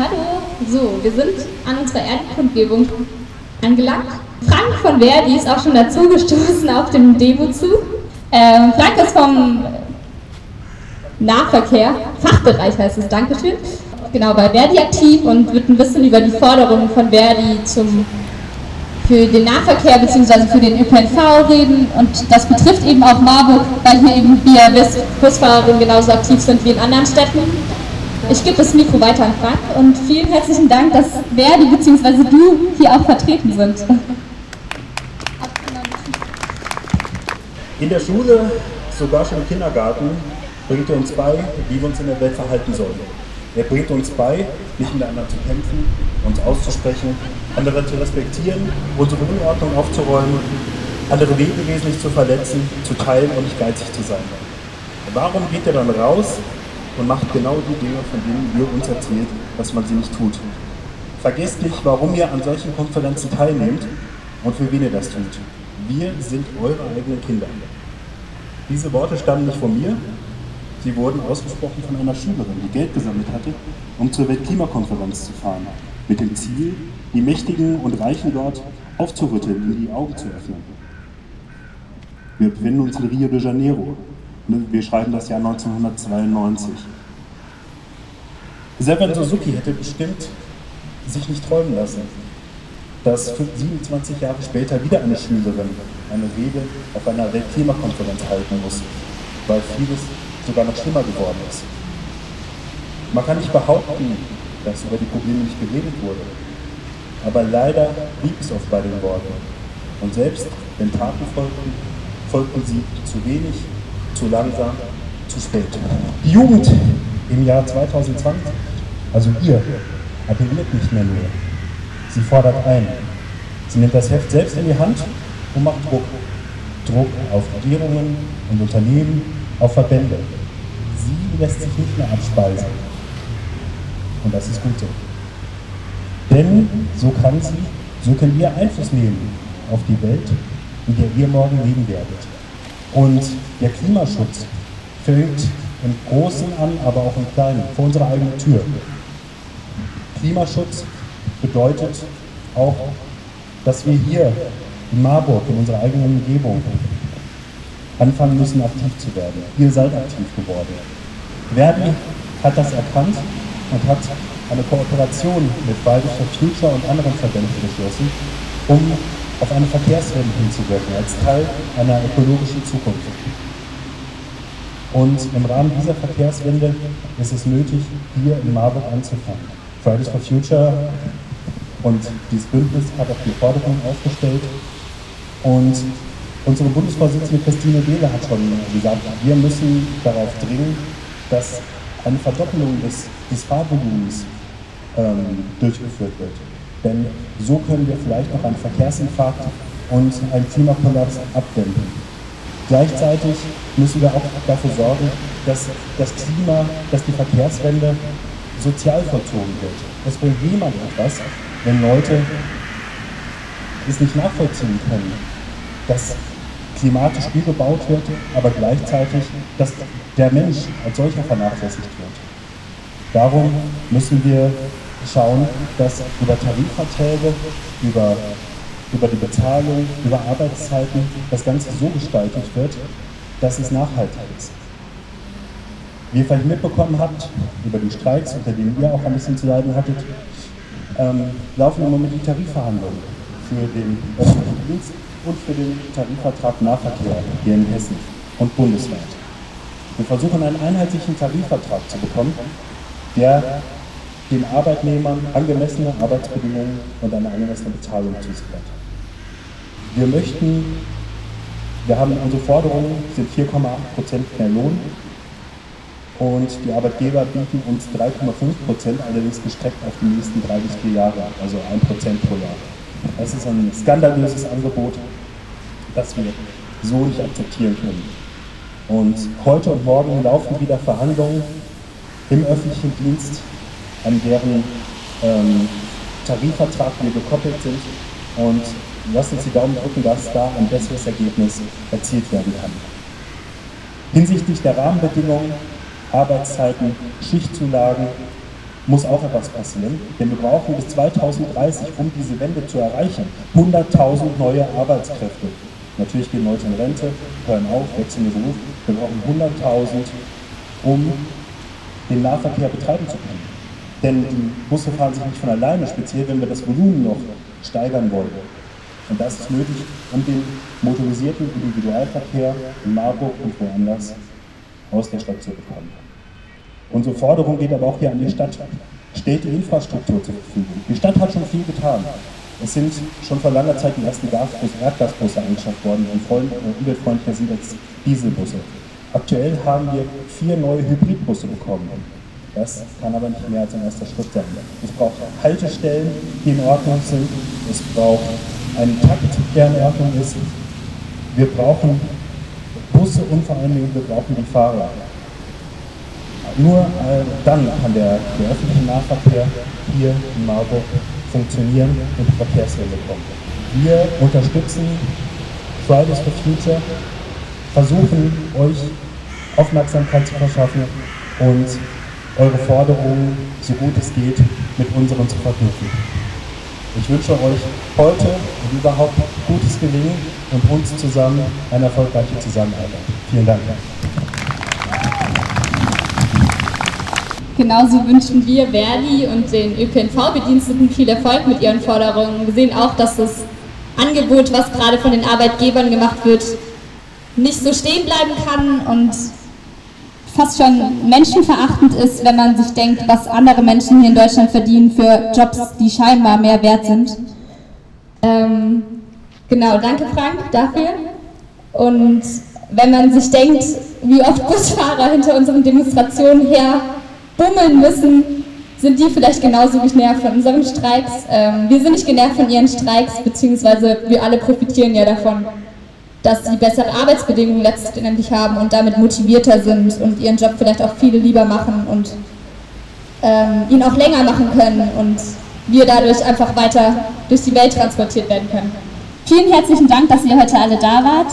Hallo, so, wir sind an unserer Erdkundgebung angelangt. Frank von Verdi ist auch schon dazugestoßen auf dem Demo-Zug. Ähm, Frank ist vom Nahverkehr, Fachbereich heißt es, Dankeschön. Genau, bei Verdi aktiv und wird ein bisschen über die Forderungen von Verdi zum, für den Nahverkehr bzw. für den ÖPNV reden. Und das betrifft eben auch Marburg, weil hier eben wir Busfahrerinnen genauso aktiv sind wie in anderen Städten. Ich gebe das Mikro weiter an Frank und vielen herzlichen Dank, dass Verdi bzw. du hier auch vertreten sind. In der Schule, sogar schon im Kindergarten, bringt er uns bei, wie wir uns in der Welt verhalten sollen. Er bringt uns bei, nicht miteinander zu kämpfen, uns auszusprechen, andere zu respektieren, unsere Unordnung aufzuräumen, andere Lebewesen nicht zu verletzen, zu teilen und nicht geizig zu sein. Warum geht er dann raus und macht genau die Dinge, von denen ihr uns erzählt, dass man sie nicht tut. Vergesst nicht, warum ihr an solchen Konferenzen teilnehmt und für wen ihr das tut. Wir sind eure eigenen Kinder. Diese Worte stammen nicht von mir, sie wurden ausgesprochen von einer Schülerin, die Geld gesammelt hatte, um zur Weltklimakonferenz zu fahren, mit dem Ziel, die Mächtigen und Reichen dort aufzurütteln, ihnen die Augen zu öffnen. Wir befinden uns in Rio de Janeiro, Ne, wir schreiben das Jahr 1992. Seven Suzuki hätte bestimmt sich nicht träumen lassen, dass 27 Jahre später wieder eine Schülerin eine Rede auf einer Weltklimakonferenz halten muss, weil vieles sogar noch schlimmer geworden ist. Man kann nicht behaupten, dass über die Probleme nicht geredet wurde, aber leider blieb es oft bei den Worten. Und selbst wenn Taten folgten, folgten sie zu wenig zu langsam, zu spät. Die Jugend im Jahr 2020, also ihr, appelliert nicht mehr nur. Sie fordert ein. Sie nimmt das Heft selbst in die Hand und macht Druck. Druck auf Regierungen und Unternehmen, auf Verbände. Sie lässt sich nicht mehr abspeisen. Und das ist gut so. Denn so kann sie, so können wir Einfluss nehmen auf die Welt, in der ihr morgen leben werdet. Und der Klimaschutz fängt im Großen an, aber auch im Kleinen, vor unserer eigenen Tür. Klimaschutz bedeutet auch, dass wir hier in Marburg, in unserer eigenen Umgebung, anfangen müssen, aktiv zu werden. Ihr seid aktiv geworden. Verdi hat das erkannt und hat eine Kooperation mit for Future und anderen Verbänden geschlossen, um auf eine Verkehrswende hinzuwirken, als Teil einer ökologischen Zukunft. Und im Rahmen dieser Verkehrswende ist es nötig, hier in Marburg anzufangen. Fridays for Future und dieses Bündnis hat auch die Forderungen aufgestellt. Und unsere Bundesvorsitzende Christine Behle hat schon gesagt, wir müssen darauf dringen, dass eine Verdoppelung des, des Fahrvolumens ähm, durchgeführt wird. Denn so können wir vielleicht noch einen Verkehrsinfarkt und einen Klimakollaps abwenden. Gleichzeitig müssen wir auch dafür sorgen, dass das Klima, dass die Verkehrswende sozial vollzogen wird. Es bringt niemand etwas, wenn Leute es nicht nachvollziehen können, dass klimatisch viel gebaut wird, aber gleichzeitig, dass der Mensch als solcher vernachlässigt wird. Darum müssen wir schauen, dass über Tarifverträge, über, über die Bezahlung, über Arbeitszeiten das Ganze so gestaltet wird, dass es nachhaltig ist. Wie ihr vielleicht mitbekommen habt, über die Streiks, unter denen ihr auch ein bisschen zu leiden hattet, ähm, laufen im Moment die Tarifverhandlungen für den öffentlichen Dienst und für den Tarifvertrag Nahverkehr hier in Hessen und bundesweit. Wir versuchen einen einheitlichen Tarifvertrag zu bekommen, der den Arbeitnehmern angemessene Arbeitsbedingungen und eine angemessene Bezahlung zusichert. Wir möchten, wir haben unsere Forderungen sind 4,8 Prozent mehr Lohn und die Arbeitgeber bieten uns 3,5 Prozent, allerdings gestreckt auf die nächsten drei bis vier Jahre, also 1 Prozent pro Jahr. Das ist ein skandalöses Angebot, das wir so nicht akzeptieren können. Und heute und morgen laufen wieder Verhandlungen im öffentlichen Dienst an deren ähm, Tarifvertrag wir gekoppelt sind und lasst uns die Daumen drücken, dass da ein besseres Ergebnis erzielt werden kann. Hinsichtlich der Rahmenbedingungen, Arbeitszeiten, Schichtzulagen muss auch etwas passieren, denn wir brauchen bis 2030, um diese Wende zu erreichen, 100.000 neue Arbeitskräfte. Natürlich gehen Leute in Rente, hören auf, wechseln den Beruf. Wir brauchen 100.000, um den Nahverkehr betreiben zu können. Denn die Busse fahren sich nicht von alleine, speziell wenn wir das Volumen noch steigern wollen. Und das ist nötig, um den motorisierten Individualverkehr in Marburg und woanders aus der Stadt zu bekommen. Unsere Forderung geht aber auch hier an die Stadt. Stellt die Infrastruktur zur Verfügung. Die Stadt hat schon viel getan. Es sind schon vor langer Zeit die ersten Gasbus, Erdgasbusse eingeschafft worden und äh, umweltfreundlicher sind als Dieselbusse. Aktuell haben wir vier neue Hybridbusse bekommen. Das kann aber nicht mehr als ein erster Schritt sein. Es braucht Haltestellen, die in Ordnung sind. Es braucht einen Takt, der in Ordnung ist. Wir brauchen Busse und vor allen Dingen wir brauchen den Fahrer. Nur äh, dann kann der, der öffentliche Nahverkehr hier in Marburg funktionieren und die Verkehrswende kommen. Wir unterstützen Fridays for Future, versuchen euch Aufmerksamkeit zu verschaffen und eure Forderungen, so gut es geht, mit unseren zu verknüpfen. Ich wünsche euch heute und überhaupt gutes Gelingen und uns zusammen eine erfolgreiche Zusammenarbeit. Vielen Dank. Genauso wünschen wir Verdi und den ÖPNV-Bediensteten viel Erfolg mit ihren Forderungen. Wir sehen auch, dass das Angebot, was gerade von den Arbeitgebern gemacht wird, nicht so stehen bleiben kann und fast schon menschenverachtend ist, wenn man sich denkt, was andere Menschen hier in Deutschland verdienen für Jobs, die scheinbar mehr wert sind. Ähm, genau, danke Frank dafür. Und wenn man sich denkt, wie oft Busfahrer hinter unseren Demonstrationen her bummeln müssen, sind die vielleicht genauso genervt von unseren Streiks. Ähm, wir sind nicht genervt von ihren Streiks, beziehungsweise wir alle profitieren ja davon, dass sie bessere Arbeitsbedingungen letztendlich haben und damit motivierter sind und ihren Job vielleicht auch viele lieber machen und ähm, ihn auch länger machen können und wir dadurch einfach weiter durch die Welt transportiert werden können. Vielen herzlichen Dank, dass ihr heute alle da wart.